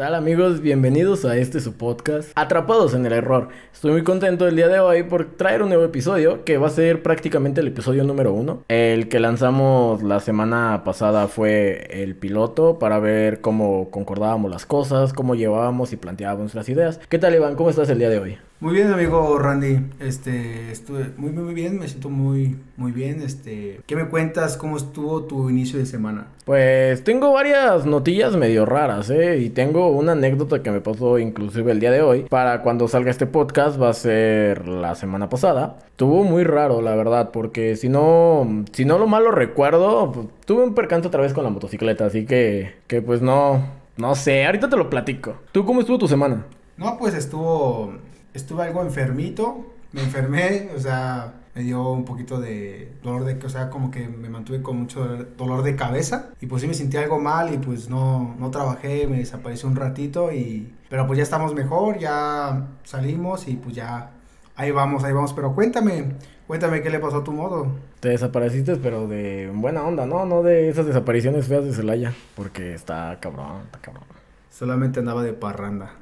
tal amigos? Bienvenidos a este su podcast, Atrapados en el Error. Estoy muy contento el día de hoy por traer un nuevo episodio que va a ser prácticamente el episodio número uno. El que lanzamos la semana pasada fue el piloto para ver cómo concordábamos las cosas, cómo llevábamos y planteábamos nuestras ideas. ¿Qué tal Iván? ¿Cómo estás el día de hoy? Muy bien, amigo Randy. Este, estuve muy, muy, muy bien, me siento muy, muy bien. Este, ¿qué me cuentas? ¿Cómo estuvo tu inicio de semana? Pues tengo varias notillas medio raras, ¿eh? Y tengo una anécdota que me pasó inclusive el día de hoy. Para cuando salga este podcast va a ser la semana pasada. Estuvo muy raro, la verdad, porque si no, si no lo malo recuerdo, pues, tuve un percance otra vez con la motocicleta, así que, que pues no, no sé, ahorita te lo platico. ¿Tú cómo estuvo tu semana? No, pues estuvo, estuve algo enfermito, me enfermé, o sea, me dio un poquito de dolor de, o sea, como que me mantuve con mucho dolor de cabeza y pues sí me sentí algo mal y pues no, no trabajé, me desapareció un ratito y, pero pues ya estamos mejor, ya salimos y pues ya, ahí vamos, ahí vamos, pero cuéntame, cuéntame qué le pasó a tu modo. Te desapareciste, pero de buena onda, ¿no? No de esas desapariciones feas de Celaya, porque está cabrón, está cabrón. Solamente andaba de parranda.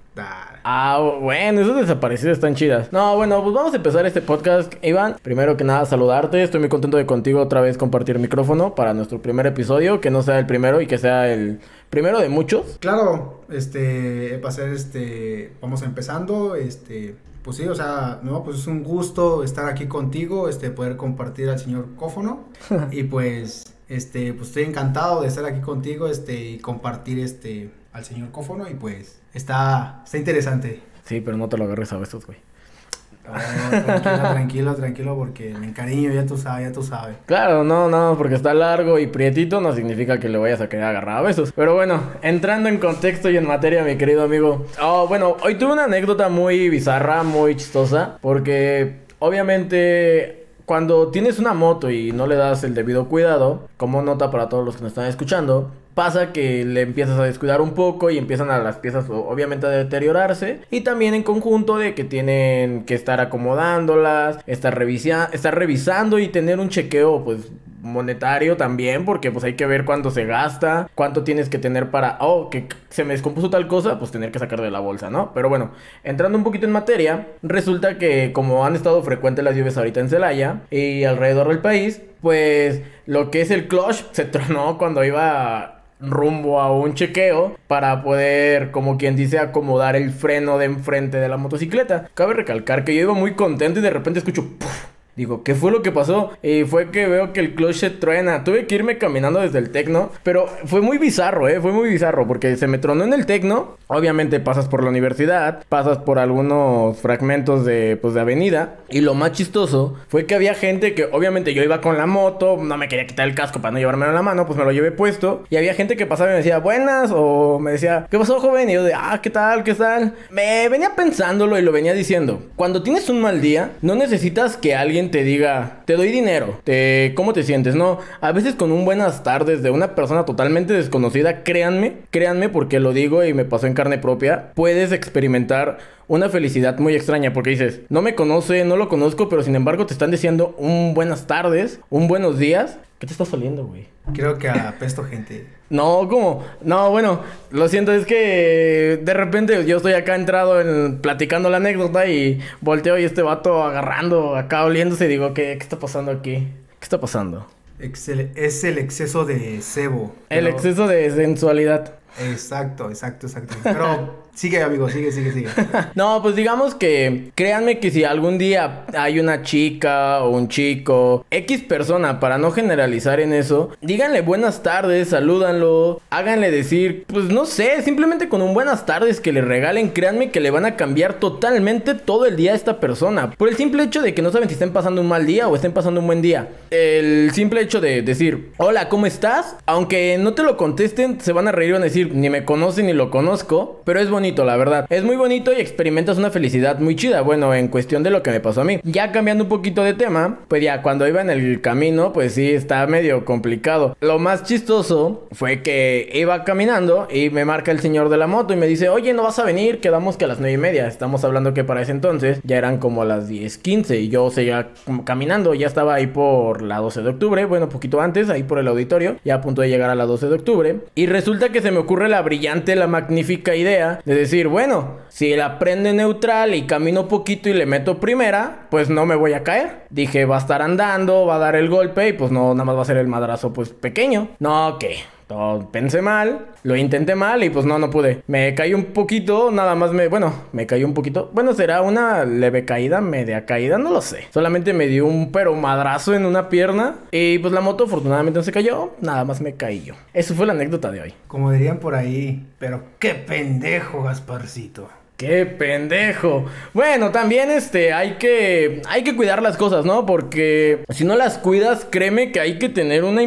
Ah, bueno, esas desaparecidas están chidas. No, bueno, pues vamos a empezar este podcast, Iván. Primero que nada, saludarte. Estoy muy contento de contigo otra vez compartir micrófono para nuestro primer episodio. Que no sea el primero y que sea el primero de muchos. Claro, este, va a ser este, vamos empezando, este, pues sí, o sea, no, pues es un gusto estar aquí contigo, este, poder compartir al señor Cófono. y pues, este, pues estoy encantado de estar aquí contigo, este, y compartir, este, al señor Cófono y pues está, está interesante. Sí, pero no te lo agarres a besos, güey. tranquilo, tranquilo, tranquilo, porque me encariño, ya tú sabes, ya tú sabes. Claro, no, no, porque está largo y prietito no significa que le vayas a querer agarrar a besos. Pero bueno, entrando en contexto y en materia, mi querido amigo. Oh, bueno, hoy tuve una anécdota muy bizarra, muy chistosa, porque obviamente cuando tienes una moto y no le das el debido cuidado, como nota para todos los que nos están escuchando, pasa que le empiezas a descuidar un poco y empiezan a las piezas obviamente a deteriorarse y también en conjunto de que tienen que estar acomodándolas, estar, estar revisando y tener un chequeo pues monetario también, porque pues hay que ver cuánto se gasta, cuánto tienes que tener para, oh, que se me descompuso tal cosa, pues tener que sacar de la bolsa, ¿no? Pero bueno, entrando un poquito en materia, resulta que como han estado frecuentes las lluvias ahorita en Celaya y alrededor del país, pues lo que es el clutch se tronó cuando iba rumbo a un chequeo para poder, como quien dice, acomodar el freno de enfrente de la motocicleta. Cabe recalcar que yo iba muy contento y de repente escucho... Digo, ¿qué fue lo que pasó? Y fue que veo que el clutch se truena. Tuve que irme caminando desde el tecno. Pero fue muy bizarro, ¿eh? Fue muy bizarro. Porque se me tronó en el tecno. Obviamente pasas por la universidad. Pasas por algunos fragmentos de, pues, de avenida. Y lo más chistoso fue que había gente que, obviamente, yo iba con la moto. No me quería quitar el casco para no llevármelo en la mano. Pues me lo llevé puesto. Y había gente que pasaba y me decía, buenas. O me decía, ¿qué pasó, joven? Y yo de, ah, ¿qué tal? ¿Qué tal? Me venía pensándolo y lo venía diciendo. Cuando tienes un mal día, no necesitas que alguien te diga, te doy dinero, te, ¿cómo te sientes? No, a veces con un buenas tardes de una persona totalmente desconocida, créanme, créanme porque lo digo y me pasó en carne propia, puedes experimentar una felicidad muy extraña porque dices, no me conoce, no lo conozco, pero sin embargo te están diciendo un buenas tardes, un buenos días. ¿Qué te está saliendo, güey? Creo que apesto gente. No, ¿cómo? No, bueno, lo siento, es que de repente yo estoy acá entrado en platicando la anécdota y volteo y este vato agarrando, acá oliéndose y digo, ¿qué, qué está pasando aquí? ¿Qué está pasando? es el exceso de cebo. El exceso de sensualidad. Exacto, exacto, exacto. Pero sigue, amigo, sigue, sigue, sigue. no, pues digamos que créanme que si algún día hay una chica o un chico, X persona, para no generalizar en eso, díganle buenas tardes, salúdanlo, háganle decir, pues no sé, simplemente con un buenas tardes que le regalen, créanme que le van a cambiar totalmente todo el día a esta persona. Por el simple hecho de que no saben si estén pasando un mal día o estén pasando un buen día. El simple hecho de decir, hola, ¿cómo estás? Aunque no te lo contesten, se van a reír van a decir, ni me conocen ni lo conozco, pero es bonito la verdad. Es muy bonito y experimentas una felicidad muy chida. Bueno, en cuestión de lo que me pasó a mí. Ya cambiando un poquito de tema, pues ya cuando iba en el camino, pues sí, está medio complicado. Lo más chistoso fue que iba caminando y me marca el señor de la moto y me dice, oye, no vas a venir, quedamos que a las nueve y media. Estamos hablando que para ese entonces ya eran como las 10.15 y yo seguía caminando, ya estaba ahí por la 12 de octubre, bueno, poquito antes, ahí por el auditorio, ya a punto de llegar a la 12 de octubre. Y resulta que se me ocurre la brillante, la magnífica idea de decir, bueno, si la prende neutral y camino poquito y le meto primera, pues no me voy a caer. Dije, va a estar andando, va a dar el golpe y pues no, nada más va a ser el madrazo pues pequeño. No, que pensé mal, lo intenté mal y pues no, no pude. Me caí un poquito, nada más me, bueno, me caí un poquito. Bueno, será una leve caída, media caída, no lo sé. Solamente me dio un pero madrazo en una pierna y pues la moto afortunadamente no se cayó, nada más me caí yo. Eso fue la anécdota de hoy. Como dirían por ahí, pero qué pendejo, Gasparcito. Qué pendejo. Bueno, también este hay que hay que cuidar las cosas, ¿no? Porque si no las cuidas, créeme que hay que tener una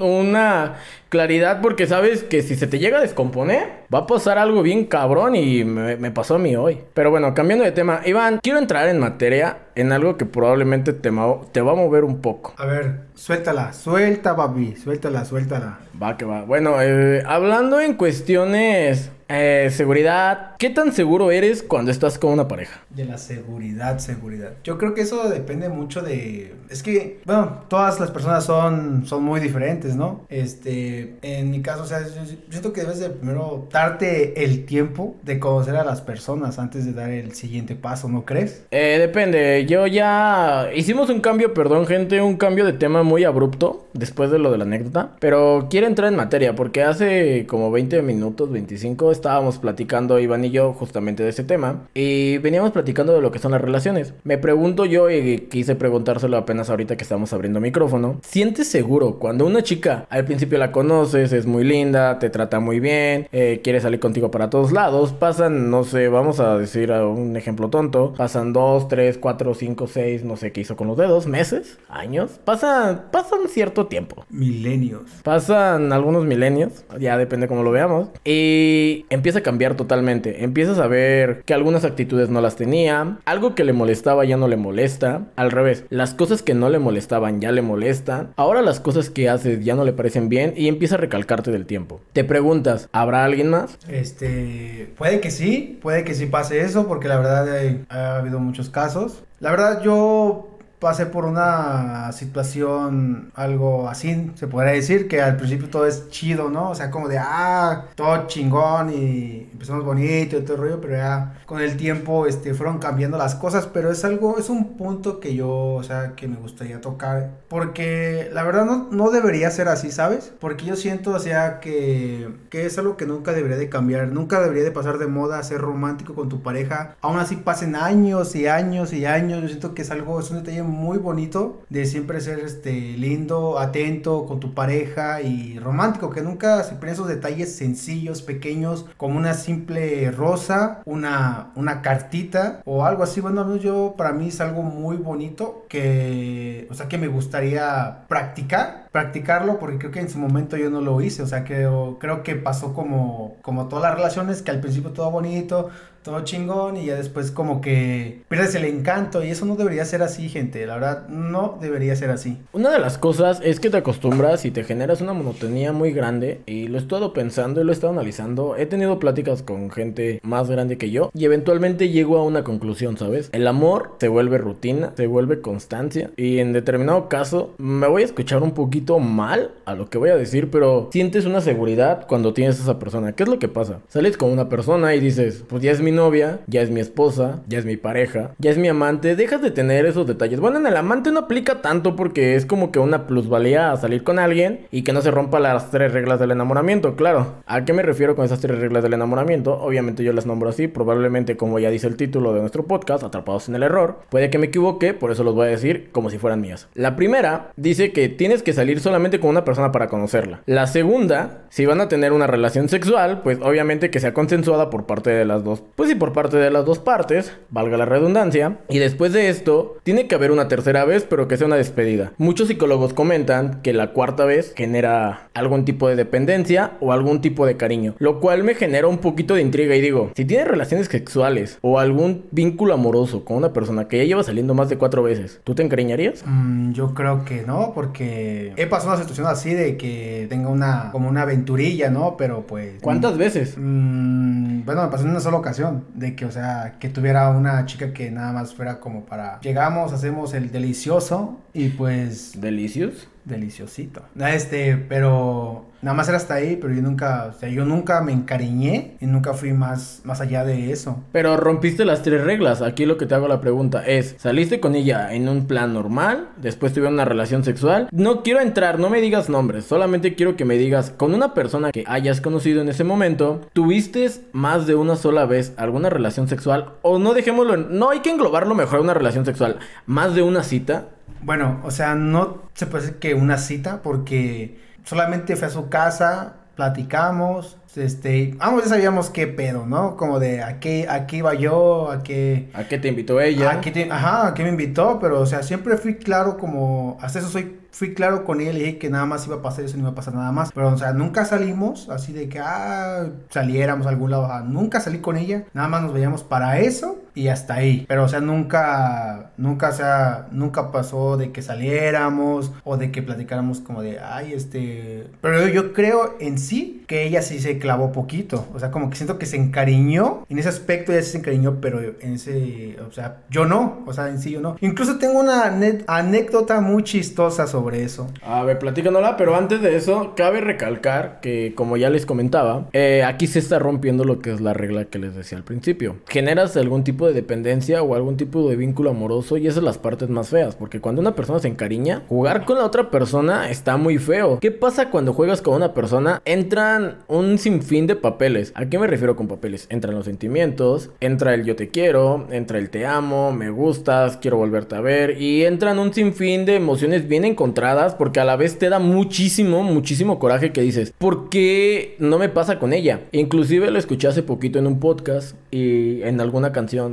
una claridad, porque sabes que si se te llega a descomponer, va a pasar algo bien cabrón y me, pasó a mí hoy. Pero bueno, cambiando de tema, Iván, quiero entrar en materia en algo que probablemente te, te va a mover un poco. A ver, suéltala, suelta, papi, suéltala, suéltala. Va que va. Bueno, eh, hablando en cuestiones eh, seguridad. ¿Qué tan seguro eres cuando estás con una pareja? De la seguridad, seguridad. Yo creo que eso depende mucho de... Es que, bueno, todas las personas son, son muy diferentes, ¿no? Este, en mi caso, o sea, yo, siento que debes de primero darte el tiempo de conocer a las personas antes de dar el siguiente paso, ¿no crees? Eh, depende. Yo ya hicimos un cambio, perdón, gente, un cambio de tema muy abrupto después de lo de la anécdota. Pero quiero entrar en materia porque hace como 20 minutos, 25 estábamos platicando Iván y yo justamente de ese tema y veníamos platicando de lo que son las relaciones. Me pregunto yo y quise preguntárselo apenas ahorita que estamos abriendo micrófono. ¿Sientes seguro cuando una chica al principio la conoces, es muy linda, te trata muy bien, eh, quiere salir contigo para todos lados? Pasan, no sé, vamos a decir un ejemplo tonto, pasan dos, tres, cuatro, cinco, seis, no sé qué hizo con los dedos, meses, años, pasan, pasan cierto tiempo. Milenios. Pasan algunos milenios, ya depende cómo lo veamos. Y empieza a cambiar totalmente. Empiezas a ver que algunas actitudes no las tenía, algo que le molestaba ya no le molesta, al revés, las cosas que no le molestaban ya le molestan, ahora las cosas que haces ya no le parecen bien y empieza a recalcarte del tiempo. Te preguntas, ¿habrá alguien más? Este, puede que sí, puede que sí pase eso, porque la verdad ha habido muchos casos. La verdad yo pasé por una situación algo así, se podría decir, que al principio todo es chido, ¿no? O sea, como de, ah, todo chingón y empezamos bonito y todo el rollo, pero ya con el tiempo este, fueron cambiando las cosas, pero es algo, es un punto que yo, o sea, que me gustaría tocar, porque la verdad no, no debería ser así, ¿sabes? Porque yo siento, o sea, que, que es algo que nunca debería de cambiar, nunca debería de pasar de moda ser romántico con tu pareja, aún así pasen años y años y años, yo siento que es algo, es un detalle muy bonito de siempre ser este lindo, atento con tu pareja y romántico, que nunca se ponen esos detalles sencillos, pequeños, como una simple rosa, una, una cartita o algo así. Bueno, yo para mí es algo muy bonito que, o sea, que me gustaría practicar, practicarlo porque creo que en su momento yo no lo hice, o sea, que creo que pasó como, como todas las relaciones, que al principio todo bonito, todo chingón y ya después como que pierdes el encanto y eso no debería ser así, gente, la verdad no debería ser así. Una de las cosas es que te acostumbras y te generas una monotonía muy grande y lo he estado pensando y lo he estado analizando, he tenido pláticas con gente más grande que yo y eventualmente llego a una conclusión, ¿sabes? El amor se vuelve rutina, se vuelve constancia y en determinado caso me voy a escuchar un poquito mal a lo que voy a decir, pero sientes una seguridad cuando tienes a esa persona. ¿Qué es lo que pasa? Sales con una persona y dices, pues ya es mi novia, ya es mi esposa, ya es mi pareja, ya es mi amante, dejas de tener esos detalles. Bueno, en el amante no aplica tanto porque es como que una plusvalía a salir con alguien y que no se rompa las tres reglas del enamoramiento, claro. ¿A qué me refiero con esas tres reglas del enamoramiento? Obviamente yo las nombro así, probablemente como ya dice el título de nuestro podcast, Atrapados en el Error. Puede que me equivoque, por eso los voy a decir como si fueran mías. La primera dice que tienes que salir salir solamente con una persona para conocerla. La segunda, si van a tener una relación sexual, pues obviamente que sea consensuada por parte de las dos. Pues sí, por parte de las dos partes, valga la redundancia. Y después de esto, tiene que haber una tercera vez, pero que sea una despedida. Muchos psicólogos comentan que la cuarta vez genera algún tipo de dependencia o algún tipo de cariño, lo cual me genera un poquito de intriga y digo, si tienes relaciones sexuales o algún vínculo amoroso con una persona que ya lleva saliendo más de cuatro veces, ¿tú te encariñarías? Mm, yo creo que no, porque he pasado una situación así de que tenga una, como una aventurilla, ¿no? Pero pues... ¿Cuántas veces? Mm, bueno, me pasó en una sola ocasión, de que, o sea, que tuviera una chica que nada más fuera como para... Llegamos, hacemos el delicioso y pues... ¿Delicios? Deliciosito. Este, pero nada más era hasta ahí, pero yo nunca, o sea, yo nunca me encariñé y nunca fui más, más allá de eso. Pero rompiste las tres reglas. Aquí lo que te hago la pregunta es, ¿saliste con ella en un plan normal? Después tuvieron una relación sexual. No quiero entrar, no me digas nombres, solamente quiero que me digas con una persona que hayas conocido en ese momento, ¿tuviste más de una sola vez alguna relación sexual? O no dejémoslo, no hay que englobarlo mejor a una relación sexual, más de una cita. Bueno, o sea, no se puede decir que una cita porque solamente fue a su casa, platicamos, este, ambos ya sabíamos qué pedo, ¿no? Como de a qué, a qué iba yo, a qué... ¿A qué te invitó ella? A qué ajá, a qué me invitó, pero o sea, siempre fui claro como, hasta eso soy fui claro con ella, le dije que nada más iba a pasar eso, no iba a pasar nada más. Pero, o sea, nunca salimos así de que, ah, saliéramos a algún lado. nunca salí con ella, nada más nos veíamos para eso y hasta ahí. Pero, o sea, nunca, nunca, o sea, nunca pasó de que saliéramos o de que platicáramos como de, ay, este. Pero yo, creo en sí que ella sí se clavó poquito. O sea, como que siento que se encariñó. En ese aspecto ella se encariñó, pero en ese, o sea, yo no. O sea, en sí yo no. Incluso tengo una anécdota muy chistosa sobre eso. A ver, platícanosla, pero antes de eso, cabe recalcar que, como ya les comentaba, eh, aquí se está rompiendo lo que es la regla que les decía al principio. Generas algún tipo dependencia o algún tipo de vínculo amoroso y esas son las partes más feas, porque cuando una persona se encariña, jugar con la otra persona está muy feo. ¿Qué pasa cuando juegas con una persona? Entran un sinfín de papeles. ¿A qué me refiero con papeles? Entran los sentimientos, entra el yo te quiero, entra el te amo, me gustas, quiero volverte a ver y entran un sinfín de emociones bien encontradas porque a la vez te da muchísimo, muchísimo coraje que dices, ¿por qué no me pasa con ella? Inclusive lo escuché hace poquito en un podcast y en alguna canción,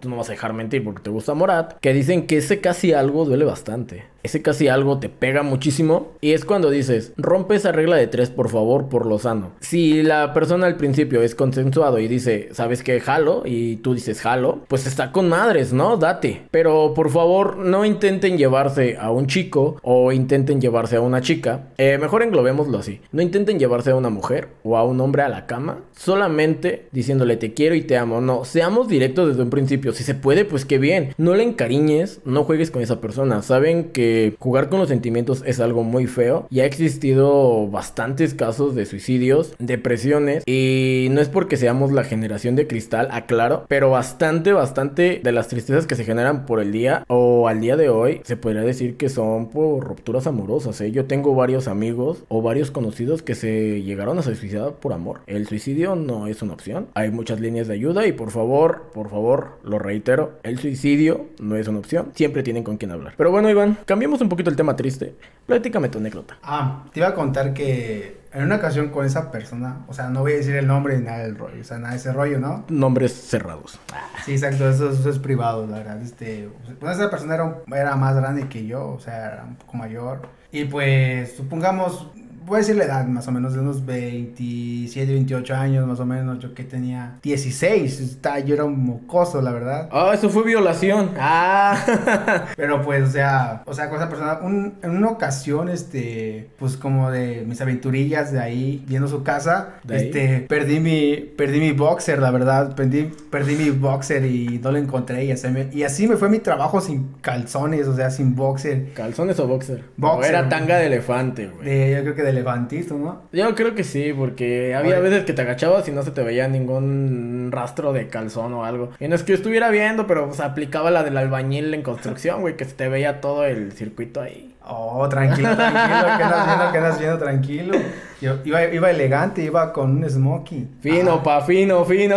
tú no vas a dejar mentir porque te gusta Morat, que dicen que ese casi algo duele bastante ese casi algo te pega muchísimo y es cuando dices, rompe esa regla de tres por favor por lo sano. Si la persona al principio es consensuado y dice, ¿sabes qué? Jalo y tú dices jalo, pues está con madres, ¿no? Date. Pero por favor no intenten llevarse a un chico o intenten llevarse a una chica. Eh, mejor englobémoslo así. No intenten llevarse a una mujer o a un hombre a la cama solamente diciéndole te quiero y te amo. No, seamos directos desde un principio. Si se puede, pues qué bien. No le encariñes, no juegues con esa persona. Saben que jugar con los sentimientos es algo muy feo y ha existido bastantes casos de suicidios, depresiones y no es porque seamos la generación de cristal, aclaro, pero bastante, bastante de las tristezas que se generan por el día o al día de hoy se podría decir que son por rupturas amorosas. ¿eh? Yo tengo varios amigos o varios conocidos que se llegaron a suicidar por amor. El suicidio no es una opción. Hay muchas líneas de ayuda y por favor, por favor, lo reitero, el suicidio no es una opción. Siempre tienen con quien hablar. Pero bueno, Iván, un poquito el tema triste. Platícame tu anécdota. Ah, te iba a contar que en una ocasión con esa persona, o sea, no voy a decir el nombre ni nada del rollo, o sea, nada de ese rollo, ¿no? Nombres cerrados. Sí, exacto, eso, es privado, la verdad. Este, pues esa persona era, era más grande que yo, o sea, era un poco mayor. Y pues, supongamos, voy a decir la edad más o menos de unos 27, 28 años más o menos, yo que tenía 16, está, yo era un mocoso, la verdad. Ah, eso fue violación. Ah, pero pues, o sea, o sea, con esa persona, en una ocasión, este, pues como de mis aventurillas de ahí, viendo su casa, este, perdí mi, perdí mi boxer, la verdad, perdí, perdí mi boxer y no lo encontré y así, me, y así me fue mi trabajo sin calzones, o sea, sin boxer. ¿Calzones o boxer? Boxer. era tanga de elefante, güey. yo creo que de levantito, ¿no? Yo creo que sí, porque había veces que te agachabas y no se te veía ningún rastro de calzón o algo. Y no es que yo estuviera viendo, pero se aplicaba la del albañil en construcción, güey, que se te veía todo el circuito ahí. Oh, tranquilo, tranquilo, ¿qué andas viendo? ¿Qué andas viendo? Tranquilo. Yo, iba, iba elegante, iba con un smoky. Fino, pa, fino, fino.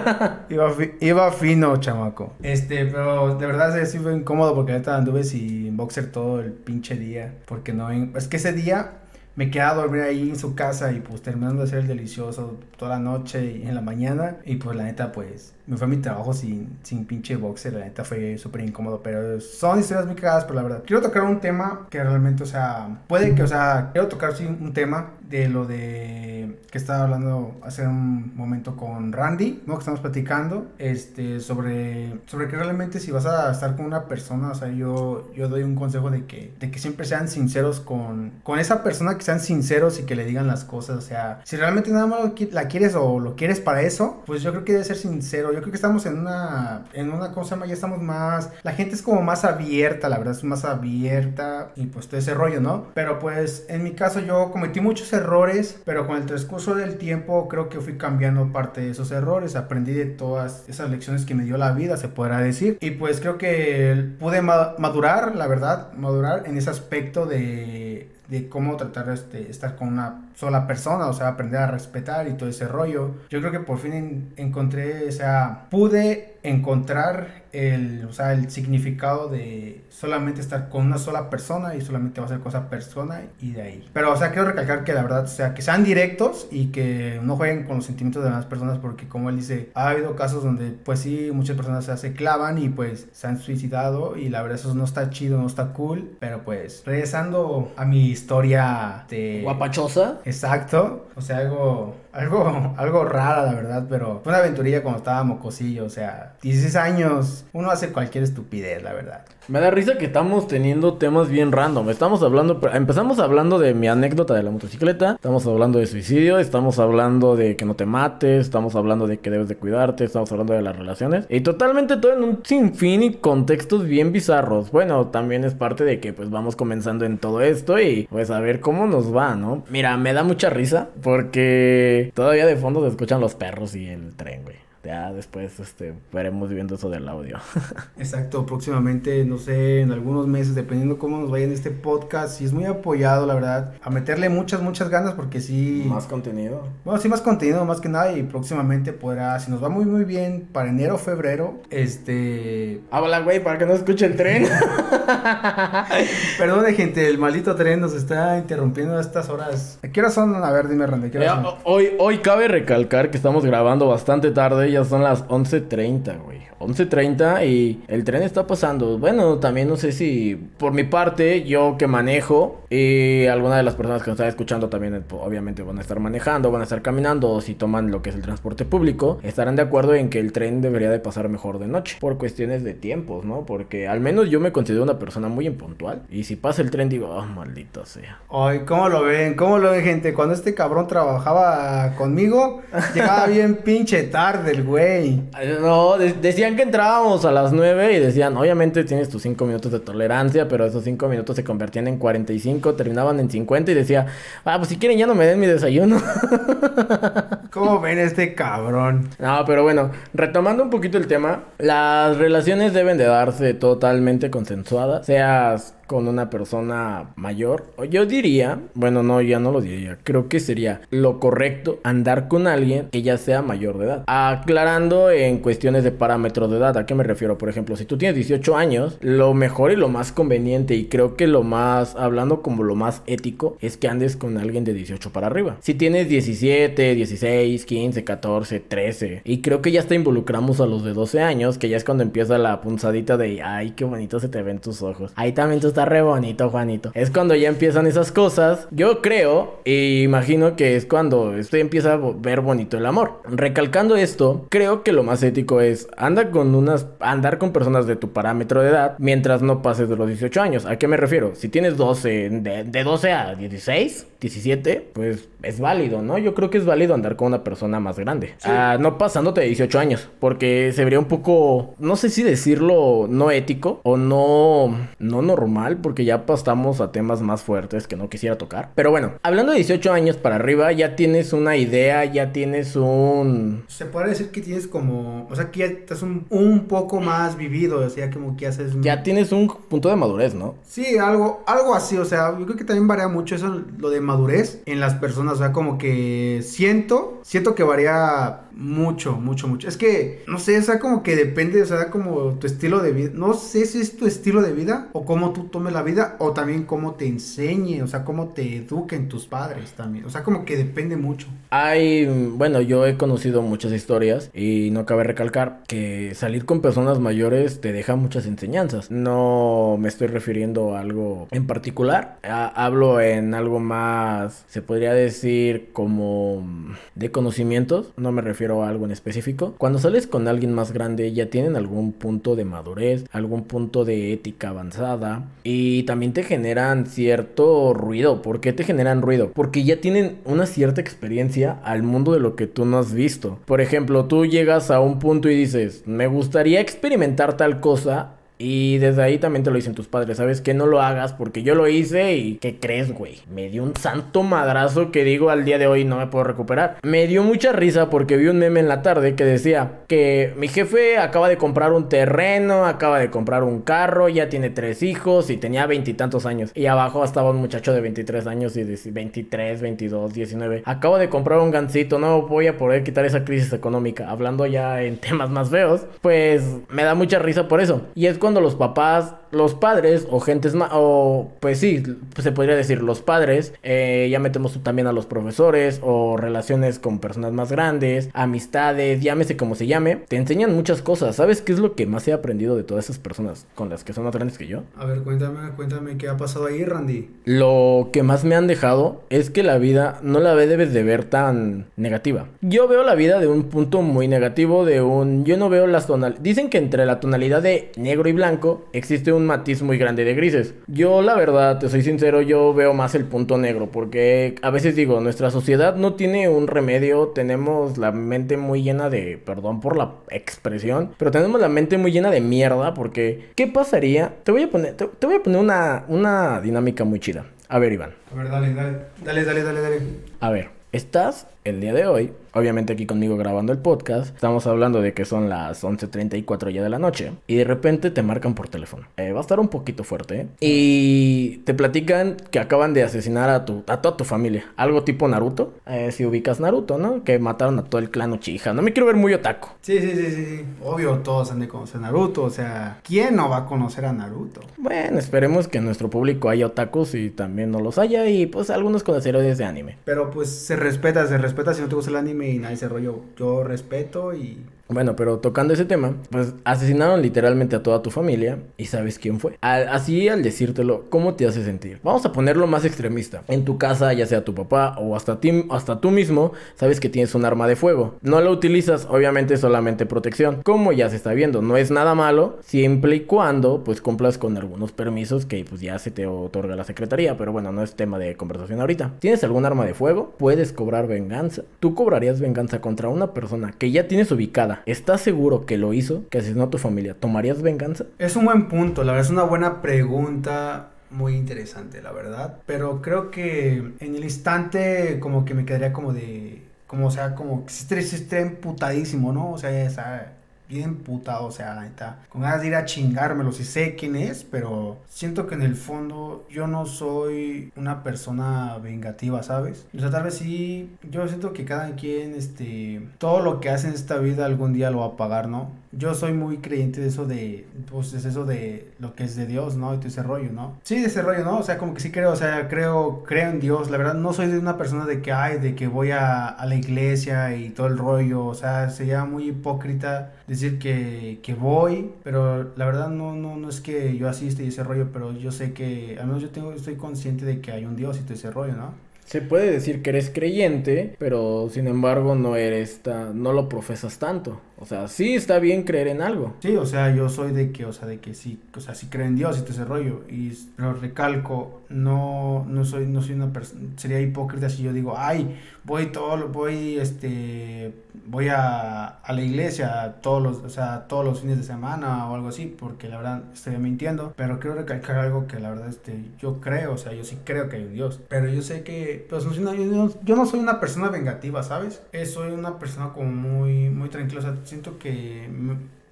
Iba, fi- iba fino, chamaco. Este, pero de verdad sí, sí fue incómodo porque ahorita anduve sin boxer todo el pinche día. Porque no, es que ese día me quedé a dormir ahí en su casa y pues terminando de hacer el delicioso toda la noche y en la mañana. Y pues la neta, pues me fue a mi trabajo sin, sin pinche boxer. La neta fue súper incómodo. Pero son historias muy cagadas, pero la verdad. Quiero tocar un tema que realmente, o sea, puede que, o sea, quiero tocar un tema de lo de que estaba hablando hace un momento con Randy, ¿no? Que estamos platicando, este, sobre, sobre que realmente si vas a estar con una persona, o sea, yo, yo doy un consejo de que, de que siempre sean sinceros con, con esa persona, que sean sinceros y que le digan las cosas, o sea, si realmente nada más la quieres o lo quieres para eso, pues yo creo que debe ser sincero, creo que estamos en una, en una cosa más, ya estamos más, la gente es como más abierta, la verdad es más abierta y pues todo ese rollo, ¿no? Pero pues en mi caso yo cometí muchos errores, pero con el transcurso del tiempo creo que fui cambiando parte de esos errores, aprendí de todas esas lecciones que me dio la vida, se podrá decir, y pues creo que pude ma- madurar, la verdad, madurar en ese aspecto de de cómo tratar de este, estar con una sola persona, o sea, aprender a respetar y todo ese rollo. Yo creo que por fin en- encontré, o sea, pude encontrar el, o sea, el significado de solamente estar con una sola persona y solamente va a ser con esa persona y de ahí. Pero, o sea, quiero recalcar que la verdad, o sea, que sean directos y que no jueguen con los sentimientos de las personas porque como él dice, ha habido casos donde pues sí, muchas personas se, se clavan y pues se han suicidado y la verdad eso no está chido, no está cool, pero pues regresando a mi historia de... Guapachosa. Exacto, o sea, algo, algo, algo rara, la verdad, pero fue una aventurilla cuando estaba mocosillo, o sea, 16 años, uno hace cualquier estupidez, la verdad. Me da risa que estamos teniendo temas bien random. Estamos hablando, empezamos hablando de mi anécdota de la motocicleta, estamos hablando de suicidio, estamos hablando de que no te mates, estamos hablando de que debes de cuidarte, estamos hablando de las relaciones y totalmente todo en un sinfín y contextos bien bizarros. Bueno, también es parte de que pues vamos comenzando en todo esto y pues a ver cómo nos va, ¿no? Mira, me da mucha risa porque todavía de fondo se escuchan los perros y el tren, güey. Ya después este veremos viendo eso del audio. Exacto, próximamente, no sé, en algunos meses, dependiendo cómo nos vaya en este podcast, si es muy apoyado, la verdad, a meterle muchas, muchas ganas porque sí... Más contenido. Bueno, sí, más contenido, más que nada, y próximamente podrá, si nos va muy, muy bien, para enero o febrero, este... Habla, güey, para que no escuche el tren. Perdone, gente, el maldito tren nos está interrumpiendo a estas horas. ¿A qué horas son? A ver, dime, Randy, ¿qué horas Eh, son? hoy, hoy cabe recalcar que estamos grabando bastante tarde, ya son las 11.30, güey. 11.30 y el tren está pasando. Bueno, también no sé si por mi parte, yo que manejo y alguna de las personas que nos están escuchando también eh, obviamente van a estar manejando, van a estar caminando o si toman lo que es el transporte público, estarán de acuerdo en que el tren debería de pasar mejor de noche por cuestiones de tiempos, ¿no? Porque al menos yo me considero una persona muy impuntual y si pasa el tren digo, oh, maldito sea. Ay, ¿cómo lo ven? ¿Cómo lo ven, gente? Cuando este cabrón trabajaba conmigo, llegaba bien pinche tarde el güey. No, de- que entrábamos a las 9 y decían, obviamente tienes tus 5 minutos de tolerancia, pero esos 5 minutos se convertían en 45, terminaban en 50 y decía, ah, pues si quieren ya no me den mi desayuno. ¿Cómo ven este cabrón? no, pero bueno, retomando un poquito el tema, las relaciones deben de darse totalmente consensuadas, seas con una persona mayor, yo diría, bueno, no, ya no lo diría, creo que sería lo correcto andar con alguien que ya sea mayor de edad. Aclarando en cuestiones de parámetros de edad, ¿a qué me refiero? Por ejemplo, si tú tienes 18 años, lo mejor y lo más conveniente y creo que lo más, hablando como lo más ético, es que andes con alguien de 18 para arriba. Si tienes 17, 16, 15, 14, 13, y creo que ya hasta involucramos a los de 12 años, que ya es cuando empieza la punzadita de, ay, qué bonito se te ven tus ojos. Ahí también tú estás re bonito, Juanito. Es cuando ya empiezan esas cosas. Yo creo e imagino que es cuando esto empieza a ver bonito el amor. Recalcando esto, creo que lo más ético es anda con unas andar con personas de tu parámetro de edad mientras no pases de los 18 años. ¿A qué me refiero? Si tienes 12 de, de 12 a 16, 17, pues es válido, ¿no? Yo creo que es válido andar con una persona más grande. Ah, no pasándote de 18 años, porque se vería un poco no sé si decirlo no ético o no no normal mal porque ya pasamos a temas más fuertes que no quisiera tocar. Pero bueno, hablando de 18 años para arriba, ya tienes una idea, ya tienes un... Se puede decir que tienes como, o sea, que ya estás un, un poco más vivido, o sea, como que haces... Ya tienes un punto de madurez, ¿no? Sí, algo, algo así, o sea, yo creo que también varía mucho eso, lo de madurez en las personas, o sea, como que siento, siento que varía mucho, mucho, mucho. Es que, no sé, o sea, como que depende, o sea, como tu estilo de vida. No sé si es tu estilo de vida o cómo tú tomes la vida o también cómo te enseñe, o sea, cómo te eduquen tus padres también. O sea, como que depende mucho. Hay, bueno, yo he conocido muchas historias y no cabe recalcar que salir con personas mayores te deja muchas enseñanzas. No me estoy refiriendo a algo en particular. hablo en algo más, se podría decir como de conocimientos. No me refiero algo en específico. Cuando sales con alguien más grande ya tienen algún punto de madurez, algún punto de ética avanzada y también te generan cierto ruido. ¿Por qué te generan ruido? Porque ya tienen una cierta experiencia al mundo de lo que tú no has visto. Por ejemplo, tú llegas a un punto y dices, me gustaría experimentar tal cosa y desde ahí también te lo dicen tus padres, ¿sabes? Que no lo hagas porque yo lo hice y ¿qué crees, güey? Me dio un santo madrazo que digo al día de hoy no me puedo recuperar. Me dio mucha risa porque vi un meme en la tarde que decía que mi jefe acaba de comprar un terreno, acaba de comprar un carro, ya tiene tres hijos y tenía veintitantos años. Y abajo estaba un muchacho de 23 años y de 23, 22, 19. Acabo de comprar un gancito, no voy a poder quitar esa crisis económica. Hablando ya en temas más feos, pues me da mucha risa por eso. Y es cuando cuando los papás los padres o gentes más, o pues sí, se podría decir los padres, eh, ya metemos también a los profesores o relaciones con personas más grandes, amistades, llámese como se llame, te enseñan muchas cosas. ¿Sabes qué es lo que más he aprendido de todas esas personas con las que son más grandes que yo? A ver, cuéntame, cuéntame qué ha pasado ahí, Randy. Lo que más me han dejado es que la vida no la debes de ver tan negativa. Yo veo la vida de un punto muy negativo, de un... Yo no veo las tonalidades... Dicen que entre la tonalidad de negro y blanco existe un un matiz muy grande de grises. Yo la verdad, te soy sincero, yo veo más el punto negro porque a veces digo, nuestra sociedad no tiene un remedio, tenemos la mente muy llena de, perdón por la expresión, pero tenemos la mente muy llena de mierda porque ¿qué pasaría? Te voy a poner, te, voy a poner una, una dinámica muy chida. A ver, Iván. A ver, dale, dale, dale, dale, dale, dale. A ver, estás el día de hoy obviamente aquí conmigo grabando el podcast, estamos hablando de que son las 11.34 ya de la noche y de repente te marcan por teléfono. Eh, va a estar un poquito fuerte, ¿eh? Y te platican que acaban de asesinar a, tu, a toda tu familia. Algo tipo Naruto, eh, si ubicas Naruto, ¿no? Que mataron a todo el clan Uchiha. No me quiero ver muy otaku. Sí, sí, sí, sí. Obvio, todos han de conocer Naruto. O sea, ¿quién no va a conocer a Naruto? Bueno, esperemos que en nuestro público haya otakus y también no los haya y pues algunos conocerores de anime. Pero pues se respeta, se respeta si no te gusta el anime y nadie se rollo. Yo respeto y bueno, pero tocando ese tema, pues asesinaron literalmente a toda tu familia y sabes quién fue. así al decírtelo, ¿cómo te hace sentir? Vamos a ponerlo más extremista. En tu casa, ya sea tu papá o hasta, ti, hasta tú mismo, sabes que tienes un arma de fuego. No lo utilizas, obviamente solamente protección. Como ya se está viendo, no es nada malo, siempre y cuando pues cumplas con algunos permisos que pues ya se te otorga la secretaría. Pero bueno, no es tema de conversación ahorita. ¿Tienes algún arma de fuego? Puedes cobrar venganza. Tú cobrarías venganza contra una persona que ya tienes ubicada ¿estás seguro que lo hizo, que asesinó a tu familia? ¿Tomarías venganza? Es un buen punto, la verdad es una buena pregunta muy interesante, la verdad. Pero creo que en el instante como que me quedaría como de... Como, sea, como que si esté emputadísimo, ¿no? O sea, ya bien putado, o sea, neta, con ganas de ir a chingármelo, si sé quién es, pero siento que en el fondo yo no soy una persona vengativa, ¿sabes? O sea, tal vez sí, yo siento que cada quien, este, todo lo que hace en esta vida algún día lo va a pagar, ¿no? Yo soy muy creyente de eso de, pues es eso de lo que es de Dios, ¿no? Y todo ese rollo, ¿no? Sí, de ese rollo, ¿no? O sea, como que sí creo, o sea, creo, creo en Dios, la verdad, no soy de una persona de que, ay, de que voy a, la iglesia y todo el rollo, o sea, sería muy hipócrita decir que, que voy, pero la verdad no, no, no es que yo asiste y ese rollo, pero yo sé que, al menos yo tengo, estoy consciente de que hay un Dios y todo ese rollo, ¿no? Se puede decir que eres creyente, pero sin embargo no eres no lo profesas tanto. O sea, sí está bien creer en algo. Sí, o sea, yo soy de que, o sea, de que sí, o sea, sí creo en Dios y todo ese rollo. Y pero recalco, no, no soy, no soy una persona, sería hipócrita si yo digo, ay, voy todo, voy, este, voy a, a la iglesia todos los, o sea, todos los fines de semana o algo así, porque la verdad estoy mintiendo. Pero quiero recalcar algo que la verdad, este, yo creo, o sea, yo sí creo que hay un Dios. Pero yo sé que, pues, yo, no, yo no soy una persona vengativa, ¿sabes? Eh, soy una persona como muy, muy tranquila, o sea, siento que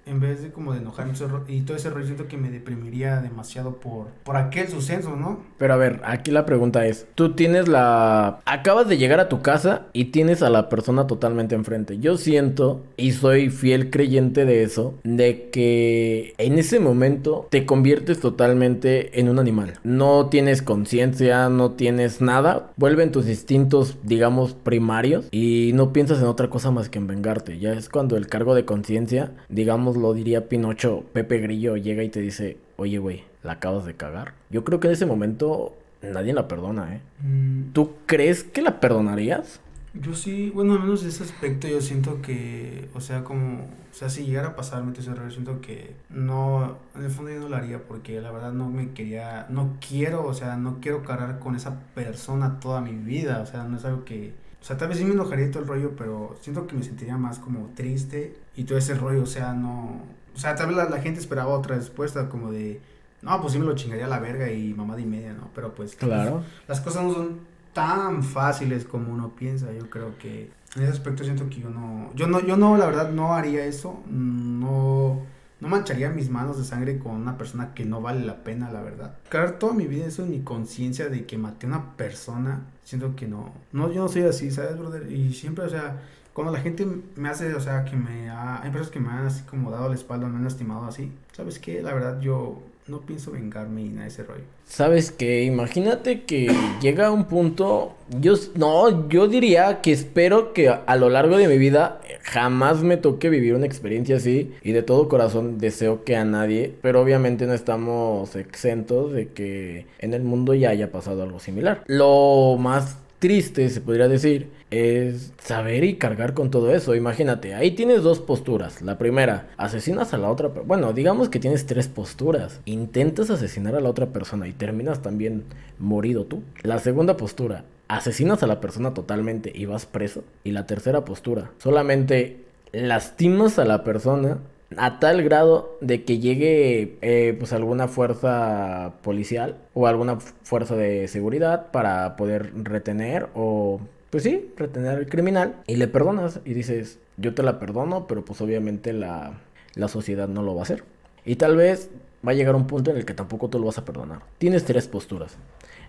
en vez de como de enojarme y todo ese rollo, siento que me deprimiría demasiado por, por aquel suceso, ¿no? Pero a ver, aquí la pregunta es, tú tienes la... Acabas de llegar a tu casa y tienes a la persona totalmente enfrente. Yo siento, y soy fiel creyente de eso, de que en ese momento te conviertes totalmente en un animal. No tienes conciencia, no tienes nada. Vuelven tus instintos, digamos, primarios y no piensas en otra cosa más que en vengarte. Ya es cuando el cargo de conciencia, digamos, lo diría Pinocho, Pepe Grillo llega y te dice, oye, güey, la acabas de cagar. Yo creo que en ese momento nadie la perdona, ¿eh? Mm. ¿Tú crees que la perdonarías? Yo sí, bueno, al menos de ese aspecto yo siento que, o sea, como, o sea, si llegara a pasarme ese error, siento que no, en el fondo yo no lo haría porque la verdad no me quería, no quiero, o sea, no quiero cargar con esa persona toda mi vida, o sea, no es algo que, o sea, tal vez sí me enojaría todo el rollo, pero siento que me sentiría más como triste y todo ese rollo, o sea, no... O sea, tal vez la, gente esperaba otra respuesta como de... No, pues sí me lo chingaría a la verga y mamá y media, ¿no? Pero pues... Claro. las cosas no son tan fáciles como uno piensa. Yo creo que en ese aspecto siento que yo no... Yo no, yo no, la verdad, no haría eso. No no mancharía mis manos de sangre con una persona que no vale la pena, la verdad. Claro, toda mi vida eso en mi conciencia de que maté a una persona, siento que no. No, yo no soy así, ¿sabes, brother? Y siempre, o sea, cuando la gente me hace, o sea, que me ha... Hay personas que me han así como dado la espalda, me han lastimado así. ¿Sabes qué? La verdad, yo no pienso vengarme y nada ese rollo. Sabes que imagínate que llega un punto, yo no, yo diría que espero que a, lo largo de mi vida jamás me toque vivir una experiencia así y de todo corazón deseo que a nadie, pero obviamente no estamos exentos de que en el mundo ya haya pasado algo similar. Lo más triste, se podría decir, es saber y cargar con todo eso. Imagínate, ahí tienes dos posturas. La primera, asesinas a la otra. Bueno, digamos que tienes tres posturas. Intentas asesinar a la otra persona y terminas también morido tú. La segunda postura, asesinas a la persona totalmente y vas preso. Y la tercera postura, solamente lastimas a la persona a tal grado de que llegue eh, pues alguna fuerza policial o alguna fuerza de seguridad para poder retener o pues sí, retener al criminal y le perdonas y dices, yo te la perdono, pero pues obviamente la, la sociedad no lo va a hacer. Y tal vez va a llegar un punto en el que tampoco tú lo vas a perdonar. Tienes tres posturas.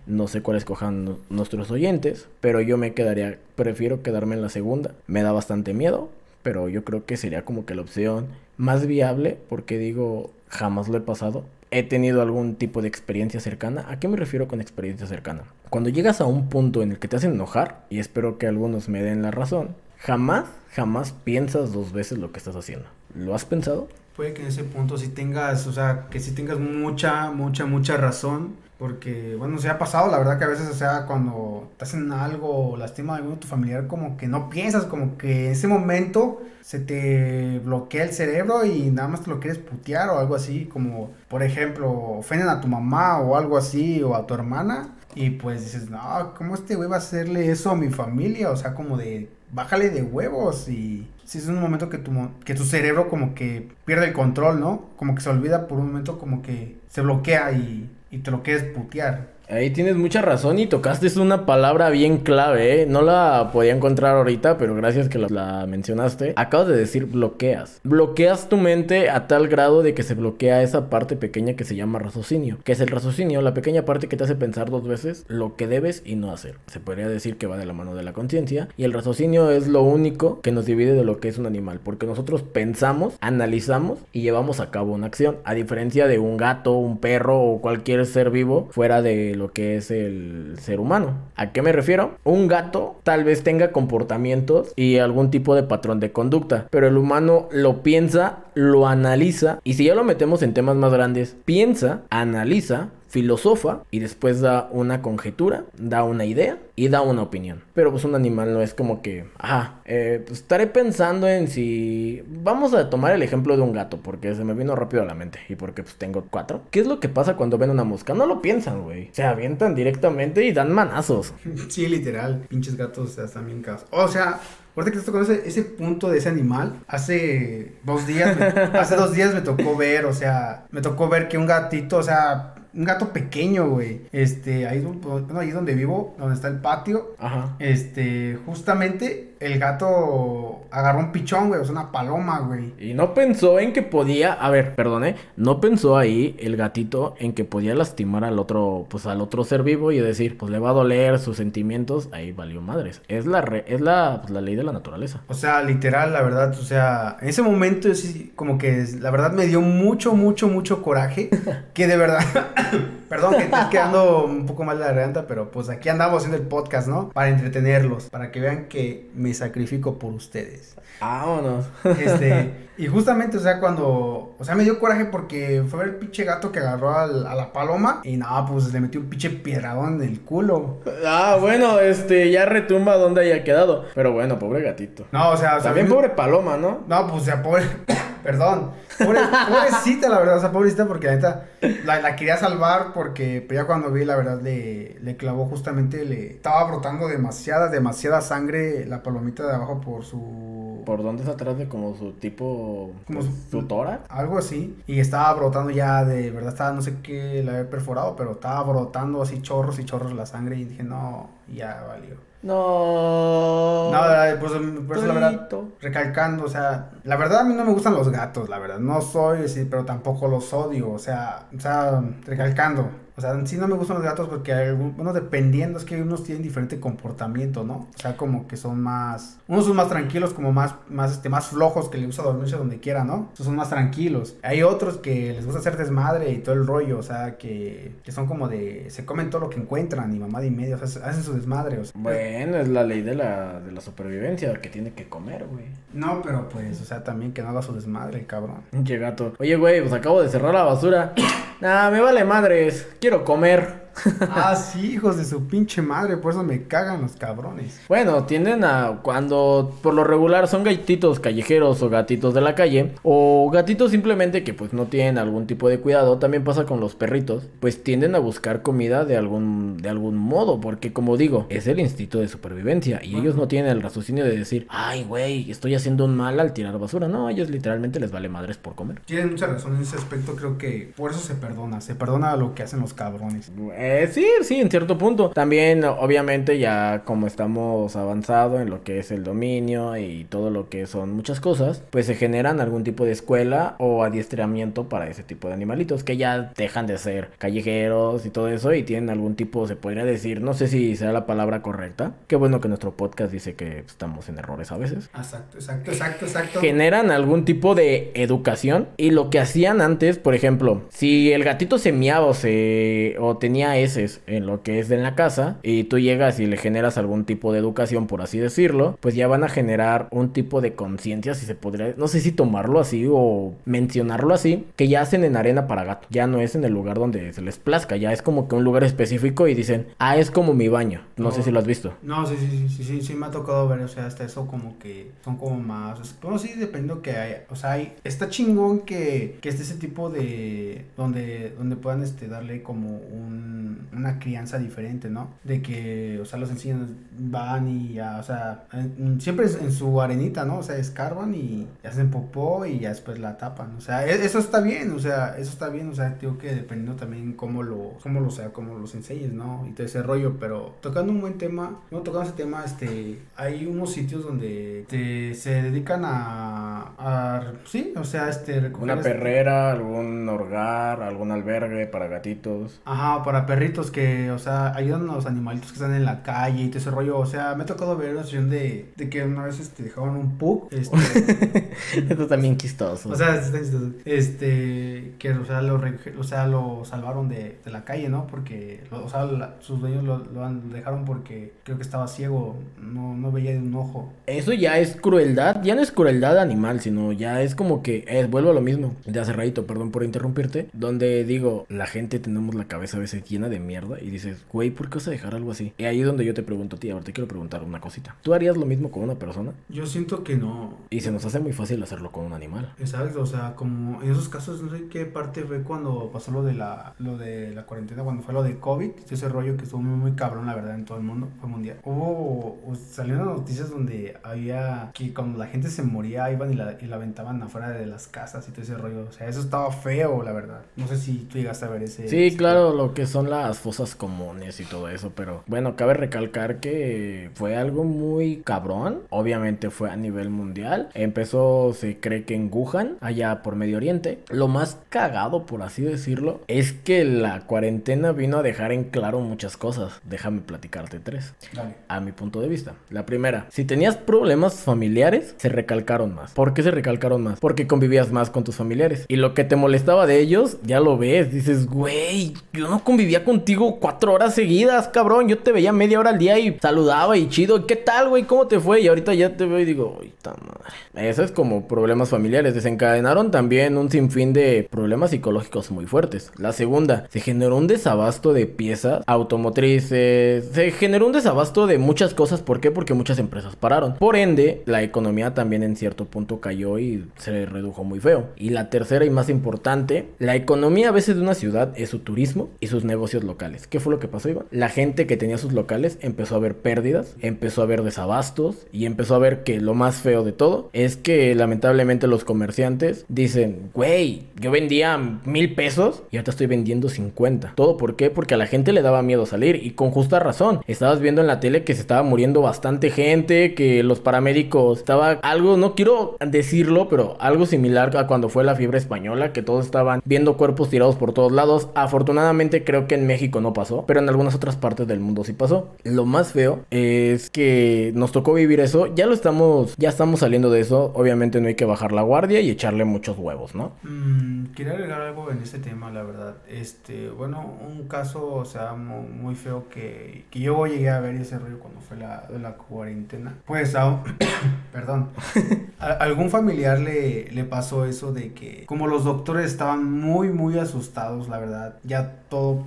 No sé cuáles cojan nuestros oyentes, pero yo me quedaría, prefiero quedarme en la segunda. Me da bastante miedo, pero yo creo que sería como que la opción más viable porque digo, jamás lo he pasado. He tenido algún tipo de experiencia cercana. ¿A qué me refiero con experiencia cercana? Cuando llegas a un punto en el que te hacen enojar, y espero que algunos me den la razón, jamás, jamás piensas dos veces lo que estás haciendo. ¿Lo has pensado? Puede que en ese punto si tengas, o sea, que si tengas mucha, mucha, mucha razón, porque, bueno, se ha pasado, la verdad que a veces, o sea, cuando te hacen algo o lastima a alguno tu familiar, como que no piensas, como que en ese momento se te bloquea el cerebro y nada más te lo quieres putear o algo así, como, por ejemplo, ofenden a tu mamá o algo así, o a tu hermana, y pues dices, no, ¿cómo este güey va a hacerle eso a mi familia? O sea, como de, bájale de huevos y... Si es un momento que tu, que tu cerebro como que pierde el control, ¿no? Como que se olvida por un momento, como que se bloquea y y te lo quieres putear. Ahí tienes mucha razón y tocaste una palabra bien clave, ¿eh? No la podía encontrar ahorita, pero gracias que la, mencionaste. Acabas de decir bloqueas. Bloqueas tu mente a tal grado de que se bloquea esa parte pequeña que se llama raciocinio. Que es el raciocinio, la pequeña parte que te hace pensar dos veces lo que debes y no hacer. Se podría decir que va de la mano de la conciencia. Y el raciocinio es lo único que nos divide de lo que es un animal. Porque nosotros pensamos, analizamos y llevamos a cabo una acción. A diferencia de un gato, un perro o cualquier ser vivo fuera de lo que es el ser humano. ¿A qué me refiero? Un gato tal vez tenga comportamientos y algún tipo de patrón de conducta, pero el humano lo piensa, lo analiza y si ya lo metemos en temas más grandes, piensa, analiza, filosofa y después da una conjetura, da una idea y da una opinión. Pero pues un animal no es como que, ajá, eh, pues estaré pensando en si... Vamos a tomar el ejemplo de un gato, porque se me vino rápido a la mente y porque pues tengo cuatro. ¿Qué es lo que pasa cuando ven una mosca? No lo piensan, güey. Se avientan directamente y dan manazos. Sí, literal. Pinches gatos, o sea, están bien casos. O sea, ahorita que estás tocando ese, ese punto de ese animal, hace dos días, me- hace dos días me tocó ver, o sea, me tocó ver que un gatito, o sea, un gato pequeño, güey, este, ahí, bueno, ahí donde vivo, donde está el patio, Ajá. este, justamente el gato agarró un pichón, güey, o sea, una paloma, güey. Y no pensó en que podía, a ver, perdone, no pensó ahí el gatito en que podía lastimar al otro, pues al otro ser vivo y decir, pues le va a doler sus sentimientos, ahí valió madres. Es la re- es la, pues, la ley de la naturaleza. O sea, literal, la verdad, o sea, en ese momento yo sí, como que la verdad me dio mucho, mucho, mucho coraje, que de verdad, perdón que estoy quedando un poco mal de la garganta, pero pues aquí andamos haciendo el podcast, ¿no? Para entretenerlos, para que vean que me sacrifico por ustedes. Vámonos. Este, y justamente, o sea, cuando, o sea, me dio coraje porque fue el pinche gato que agarró al- a la paloma y nada, pues le metió un pinche piedradón en el culo. Ah, bueno, este, ya retumba donde haya quedado. Pero bueno, pobre gatito. No, o sea, o sea, También pobre paloma, ¿no? No, pues, o sea, pobre. Perdón. Pobre, pobrecita, la verdad. O sea, pobrecita, porque la neta la, la quería salvar. Porque pero ya cuando vi, la verdad, le, le clavó justamente. Le estaba brotando demasiada, demasiada sangre la palomita de abajo por su. Por dónde está atrás de como su tipo, Como pues, su- su tórax. Algo así. Y estaba brotando ya de verdad. Estaba, no sé qué la había perforado. Pero estaba brotando así chorros y chorros la sangre. Y dije, no, ya valió. No. No, por eso la verdad. Recalcando, o sea, la verdad a mí no me gustan los gatos, la verdad, no soy así, pero tampoco los odio, o sea, o sea, recalcando, o sea, sí no me gustan los gatos porque hay bueno, dependiendo, es que unos tienen diferente comportamiento, ¿no? O sea, como que son más, unos son más tranquilos, como más, más, este, más flojos, que les gusta dormirse donde quiera, ¿no? Esos son más tranquilos. Hay otros que les gusta hacer desmadre y todo el rollo, o sea, que, que son como de, se comen todo lo que encuentran y mamá y media, o sea, hacen su desmadre, o sea. Bueno, es la ley de la, de la supervivencia que tiene que comer, güey. No, pero pues, o sea, también que no haga su desmadre, cabrón. Pinche gato. Oye, güey, pues acabo de cerrar la basura. Nah, me vale madres. Quiero comer. Ah, sí, hijos de su pinche madre, por eso me cagan los cabrones. Bueno, tienden a cuando por lo regular son gatitos callejeros o gatitos de la calle o gatitos simplemente que pues no tienen algún tipo de cuidado, también pasa con los perritos, pues tienden a buscar comida de algún de algún modo, porque como digo, es el instinto de supervivencia y ellos no tienen el raciocinio de decir, "Ay, güey, estoy haciendo un mal al tirar basura." No, a ellos literalmente les vale madres por comer. Tienen mucha razón en ese aspecto, creo que por eso se perdona, se perdona lo que hacen los cabrones. Eh, sí, sí, en cierto punto. También, obviamente, ya como estamos avanzado en lo que es el dominio y todo lo que son muchas cosas, pues se generan algún tipo de escuela o adiestramiento para ese tipo de animalitos que ya dejan de ser callejeros y todo eso y tienen algún tipo, se podría decir, no sé si sea la palabra correcta. Qué bueno que nuestro podcast dice que estamos en errores a veces Exacto, exacto, exacto, exacto. generan algún tipo de educación y lo que hacían antes, por ejemplo, si el gatito se miaba o se o tenía heces en lo que es en la casa y tú llegas y le generas algún tipo de educación, por así decirlo, pues ya van a generar un tipo de conciencia, si se podría, no sé si tomarlo así o mencionarlo así, que ya hacen en arena para gato, ya no es en el lugar donde se les plazca, ya es como que un lugar específico y dicen, "Ah, es como mi baño." No, sé si lo has visto. No, sí, sí, sí, sí, sí, sí, me ha tocado ver, o sea, hasta eso como que son como más, bueno, sí, que haya, o sea, hay, está chingón que, que esté ese tipo de, donde, donde puedan, este, darle como un, una crianza diferente, ¿no? De que, o sea, los enseñan, van y ya, o sea, en- siempre es en su arenita, ¿no? O sea, escarban y hacen popó y ya después la tapan, o sea, e- eso está bien, o sea, eso está bien, o sea, digo que dependiendo también cómo lo, cómo lo sea, cómo los enseñes, ¿no? Y todo ese rollo, pero tocando un buen tema, no tocando ese tema, este, hay unos sitios donde te, se dedican a, a, sí, o sea, este, recoger Una este- perrera, algún hogar, algún albergue para gatitos. Ajá, para perritos que, o sea, ayudan a los animalitos que están en la calle y todo ese rollo. O sea, me ha tocado ver una situación de, de que una vez este, dejaban un pug. Este, Esto también quistoso. o sea, este, que, o sea, lo, o sea, lo salvaron de, de la calle, ¿no? Porque, o sea, la- sus dueños lo, lo han- lo dejaron porque creo que estaba ciego, no, no veía de un ojo. Eso ya es crueldad, ya no es crueldad animal, sino ya es como que, eh, vuelvo a lo mismo, de hace ratito, perdón por interrumpirte, donde digo, la gente tenemos la cabeza a veces llena de mierda y dices, güey, ¿por qué vas a dejar algo así? Y ahí es donde yo te pregunto a ti, ahora te quiero preguntar una cosita. ¿Tú harías lo mismo con una persona? Yo siento que no. Y se nos hace muy fácil hacerlo con un animal. Exacto, o sea, como en esos casos, no sé qué parte fue cuando pasó lo de la, lo de la cuarentena, cuando fue lo de COVID, ese rollo que estuvo muy, muy cabrón, la verdad, en todo el mundo, fue mundial. Hubo, salieron noticias donde había que cuando la gente se moría, iban y la, y la aventaban afuera de las casas y todo ese rollo, o sea, eso estaba feo, la verdad. No sé si tú llegaste a ver ese. Sí, ese- claro, lo que son las fosas comunes y todo eso, pero bueno, cabe recalcar que fue algo muy cabrón, obviamente fue a nivel mundial, empezó, se cree que en Wuhan, allá por Medio Oriente, lo más cagado, por así decirlo, es que la cuarentena vino a dejar en claro muchas cosas, déjame platicarte tres. Dale. A mi punto de vista. La primera, si tenías problemas familiares, se recalcaron más. ¿Por qué se recalcaron más? Porque convivías más con tus familiares. Y lo que te molestaba de ellos, ya lo ves. Dices, güey, yo no convivía contigo cuatro horas seguidas, cabrón. Yo te veía media hora al día y saludaba y chido. ¿Qué tal, güey? ¿Cómo te fue? Y ahorita ya te veo y digo, uy, ta madre. Eso es como problemas familiares. Desencadenaron también un sinfín de problemas psicológicos muy fuertes. La segunda, se generó un desabasto de piezas automotrices. Se generó un desabasto de muchas cosas. ¿Por qué? Porque muchas empresas pararon. Por ende, la economía también en cierto punto cayó y se redujo muy feo. Y la tercera y más importante, la economía a veces de una ciudad es su turismo y sus negocios locales. ¿Qué fue lo que pasó, Iván? La gente que tenía sus locales empezó a ver pérdidas, empezó a ver desabastos y empezó a ver que lo más feo de todo es que lamentablemente los comerciantes dicen, güey, yo vendía mil pesos y ahorita estoy vendiendo 50. ¿Todo por qué? Porque a la gente le daba miedo salir y con justa razón. Estabas viendo en la tele que se estaba muriendo bastante gente, que los paramédicos estaba algo, no quiero decirlo, pero algo similar a cuando fue la fiebre española, que todos estaban viendo cuerpos tirados por todos lados. Afortunadamente creo que en México no pasó, pero en algunas otras partes del mundo sí pasó. Lo más feo es que nos tocó vivir eso, ya lo estamos, ya estamos saliendo de eso, obviamente no hay que bajar la guardia y echarle muchos huevos, ¿no? Mm, quería agregar algo en este tema, la verdad. Este, bueno, un caso, o sea, mu- muy, feo que, yo llegué a ver ese rollo cuando fue la, cuarentena. Pues, a perdón, a, algún familiar le, pasó eso de que, como los doctores estaban muy, muy asustados, la verdad, ya todo,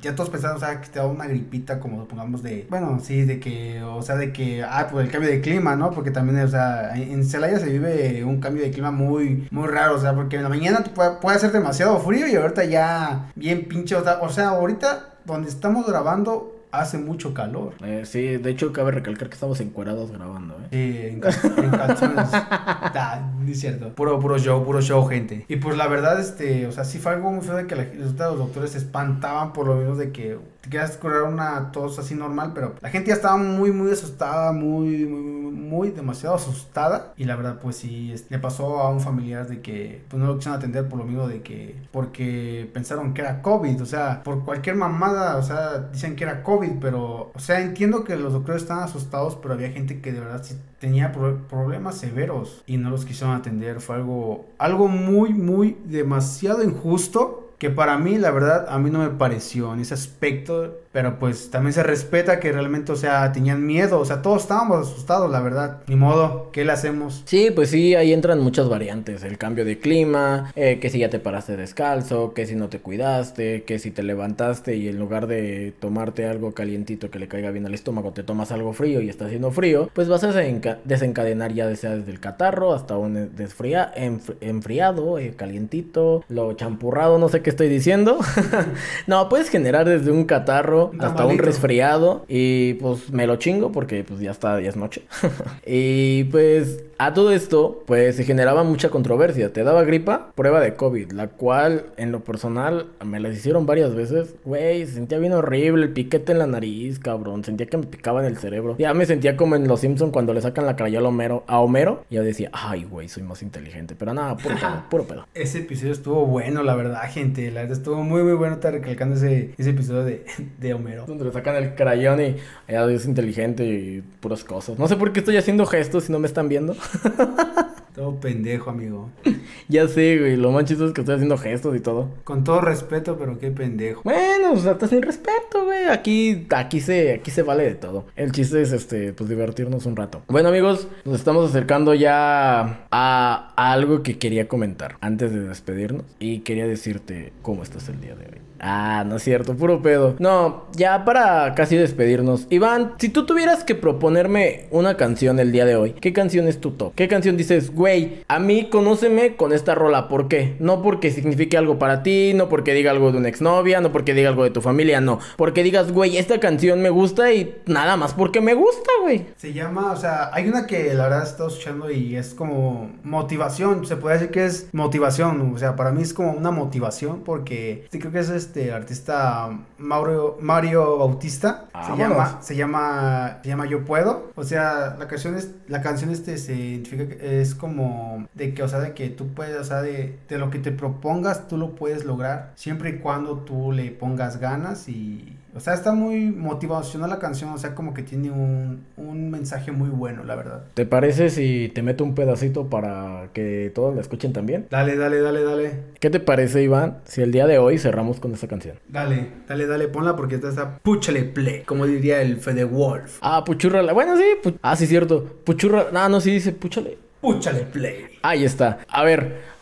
ya todos pensaban, o sea, que te daba una gripita, como supongamos de, bueno, sí, de que, o sea, de que, ah, pues el cambio de clima, ¿no? Porque también, o sea, en Celaya se vive un cambio de clima muy, muy raro, o sea, porque en la mañana puede, puede hacer demasiado frío y ahorita ya bien pinche, o sea, ahorita donde estamos grabando hace mucho calor. Eh, sí, de hecho cabe recalcar que estamos encuerados grabando, ¿eh? Sí, en, cal- en calzones. Da, no es cierto. Puro, puro show, puro show, gente. Y pues la verdad, este, o sea, sí fue algo muy feo de que la- los los doctores se espantaban por lo menos de que te querías curar una tos así normal, pero la gente ya estaba muy, muy asustada, muy, muy, muy demasiado asustada. Y la verdad, pues sí, le pasó a un familiar de que pues no lo quisieron atender por lo mismo de que, porque pensaron que era COVID, o sea, por cualquier mamada, o sea, dicen que era COVID, pero, o sea, entiendo que los doctores estaban asustados, pero había gente que de verdad sí tenía pro- problemas severos y no los quisieron atender. Fue algo, algo muy, muy demasiado injusto. Que para mí, la verdad, a mí no me pareció en ese aspecto, pero pues también se respeta que realmente, o sea, tenían miedo, o sea, todos estábamos asustados, la verdad. Ni modo, ¿qué le hacemos? Sí, pues sí, ahí entran muchas variantes. El cambio de clima, eh, que si ya te paraste descalzo, que si no te cuidaste, que si te levantaste y en lugar de tomarte algo calientito que le caiga bien al estómago, te tomas algo frío y está haciendo frío, pues vas a desenca- desencadenar ya sea desde el catarro hasta un desfría- enf- enfriado, eh, calientito, lo champurrado, no sé qué estoy diciendo. no, puedes generar desde un catarro Hasta un resfriado y pues me lo chingo porque pues ya está, ya es noche. y pues A todo esto, pues se generaba mucha controversia. Te daba gripa, prueba de COVID, la cual en lo personal me las hicieron varias veces. Güey, se sentía bien horrible, el piquete en la nariz, cabrón. Sentía que me picaba en el cerebro. Ya me sentía como en Los Simpsons cuando le sacan la crayola a Homero. A Homero y yo decía, ay, güey, soy más inteligente. Pero nada, puro pedo, puro pedo. Ese episodio estuvo bueno, la verdad, gente. La verdad estuvo muy, muy bueno estar recalcando ese, ese episodio de, de Homero. Donde le sacan el crayón y ya es inteligente y puras cosas. No sé por qué estoy haciendo gestos si no me están viendo. Todo pendejo, amigo. ya sé, güey. Lo más chistoso es que estoy haciendo gestos y todo. Con todo respeto, pero qué pendejo. Bueno, o sea, está sin respeto, güey. Aquí, aquí se, aquí se vale de todo. El chiste es, este, pues divertirnos un rato. Bueno, amigos, nos estamos acercando ya a, a algo que quería comentar antes de despedirnos. Y quería decirte cómo estás el día de hoy. Ah, no es cierto, puro pedo. No, ya para casi despedirnos. Iván, si tú tuvieras que proponerme una canción el día de hoy, ¿qué canción es tu top? ¿Qué canción dices, güey, a mí conóceme con esta rola? ¿Por qué? No porque signifique algo para ti, no porque diga algo de una exnovia, no porque diga algo de tu familia, no. Porque digas, güey, esta canción me gusta y nada más porque me gusta, güey. Se llama, o sea, hay una que la verdad he escuchando y es como motivación. Se puede decir que es motivación. O sea, para mí es como una motivación porque sí creo que es artista Mauro, Mario Bautista. se llama, se llama, se llama Yo Puedo. O sea, la canción es, la canción este se identifica que es como de que, o sea, de que tú puedes, o sea, de, de lo que te propongas, tú lo puedes lograr siempre y cuando tú le pongas ganas y o sea, está muy motivacional la canción, o sea, como que tiene un, un, mensaje muy bueno, la verdad. ¿Te parece si te meto un pedacito para que todos la escuchen también? Dale, dale, dale, dale. ¿Qué te parece, Iván, si el día de hoy cerramos con esta canción? Dale, dale, dale, ponla porque esta está puchale play, como diría el Fede Wolf. Ah, puchurrala. Bueno, sí, ah, sí, cierto. Puchurra. Ah, no, sí dice puchale. Puchale play. Ahí está. A ver.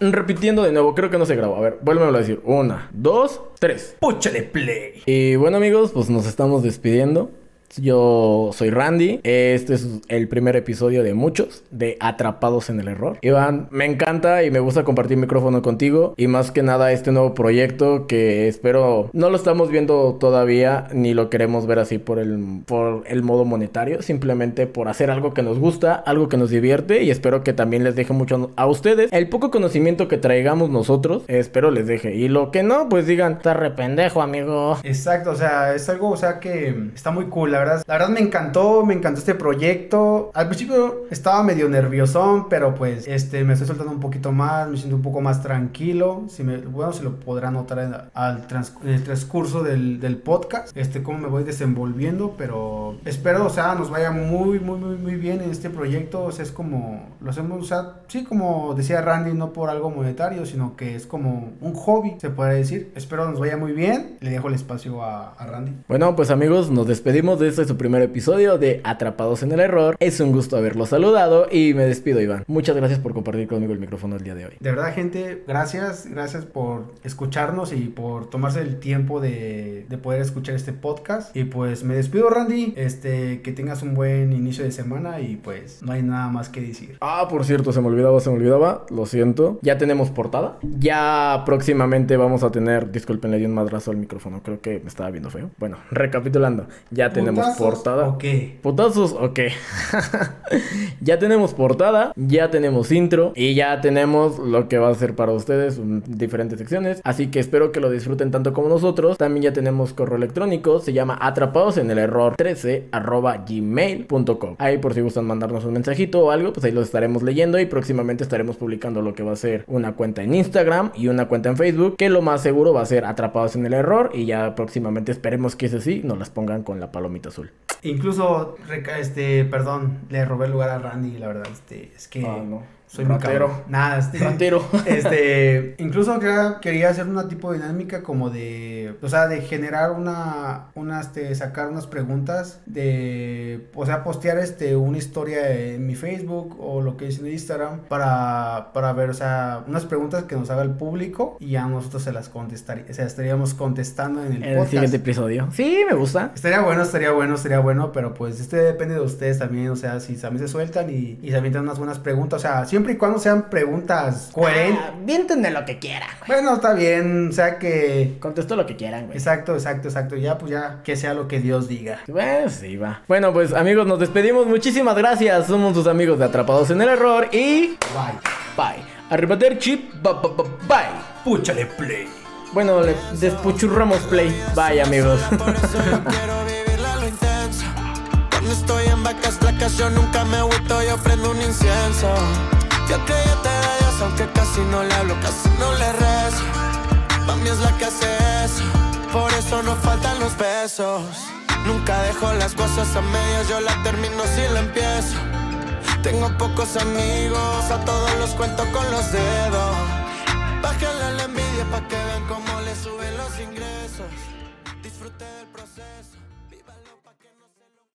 Repitiendo de nuevo, creo que no se grabó. A ver, vuélvemelo a decir. Una, dos, tres. Púchale play. Y bueno, amigos, pues nos estamos despidiendo. Yo soy Randy. Este es el primer episodio de muchos de Atrapados en el Error. Iván, me encanta y me gusta compartir micrófono contigo. Y más que nada este nuevo proyecto que espero no lo estamos viendo todavía ni lo queremos ver así por el, por el modo monetario. Simplemente por hacer algo que nos gusta, algo que nos divierte. Y espero que también les deje mucho a ustedes. El poco conocimiento que traigamos nosotros, espero les deje. Y lo que no, pues digan, está rependejo, amigo. Exacto, o sea, es algo, o sea, que está muy cool. La verdad, la verdad me encantó, me encantó este proyecto. Al principio estaba medio nerviosón, pero pues este me estoy soltando un poquito más, me siento un poco más tranquilo. Si me, bueno, se lo podrá notar en, al el transcurso del, del, podcast, este cómo me voy desenvolviendo, pero espero, o sea, nos vaya muy, muy, muy, muy bien en este proyecto. O sea, es como, lo hacemos, o sea, sí, como decía Randy, no por algo monetario, sino que es como un hobby, se puede decir. Espero nos vaya muy bien. Le dejo el espacio a, a Randy. Bueno, pues amigos, nos despedimos de este su primer episodio de Atrapados en el Error. Es un gusto haberlo saludado y me despido, Iván. Muchas gracias por compartir conmigo el micrófono el día de hoy. De verdad, gente, gracias. Gracias por escucharnos y por tomarse el tiempo de, de poder escuchar este podcast. Y pues me despido, Randy. Este, que tengas un buen inicio de semana y pues no hay nada más que decir. Ah, por cierto, se me olvidaba, se me olvidaba. Lo siento. Ya tenemos portada. Ya próximamente vamos a tener. Disculpen, le di un madrazo al micrófono. Creo que me estaba viendo feo. Bueno, recapitulando. Ya tenemos portada. Ok. Putazos, ok. ya tenemos portada, ya tenemos intro y ya tenemos lo que va a ser para ustedes diferentes secciones. Así que espero que lo disfruten tanto como nosotros. También ya tenemos correo electrónico, se llama atrapados en el error 13 arroba gmail.com. Ahí por si gustan mandarnos un mensajito o algo, pues ahí los estaremos leyendo y próximamente estaremos publicando lo que va a ser una cuenta en Instagram y una cuenta en Facebook, que lo más seguro va a ser atrapados en el error y ya próximamente esperemos que ese sí nos las pongan con la palomita azul. Incluso, este, perdón, le robé el lugar a Randy, la verdad, este, es que... Ah, no. Soy Ratero. Nada, este. Ratero. Este. Incluso quería hacer una tipo de dinámica como de. O sea, de generar una. Una, este. Sacar unas preguntas. De. O sea, postear este. Una historia en mi Facebook. O lo que es en Instagram. Para. Para ver, o sea. Unas preguntas que nos haga el público. Y ya nosotros se las contestaríamos. O sea, estaríamos contestando en el, en el siguiente episodio. Sí, me gusta. Estaría bueno, estaría bueno, estaría bueno. Pero pues este depende de ustedes también. O sea, si también se sueltan y, y se avientan unas buenas preguntas. O sea, siempre siempre y cuando sean preguntas coherentes. Ah, viéntenme lo que quieran, güey. Bueno, está bien, o sea que... Contesto lo que quieran, güey. Exacto, exacto, exacto. Ya, pues ya, que sea lo que Dios diga. Bueno, sí, va. Bueno, pues amigos, nos despedimos. Muchísimas gracias. Somos sus amigos de Atrapados en el Error y... Bye. Bye. Ba- ba- Bye. Púchale play. Bueno, le despuchurramos play. Bye, amigos. Por eso yo quiero vivirla a lo intenso. Cuando estoy en vacas flacas, yo nunca me agüito, yo prendo un incienso. Yo creyente de Dios, aunque casi no le hablo, casi no le rezo. Mami es la que hace eso, por eso no faltan los besos. Nunca dejo las cosas a medias, yo la termino si la empiezo. Tengo pocos amigos, a todos los cuento con los dedos. Bájale la envidia pa' que vean cómo le suben los ingresos. Disfrute del proceso.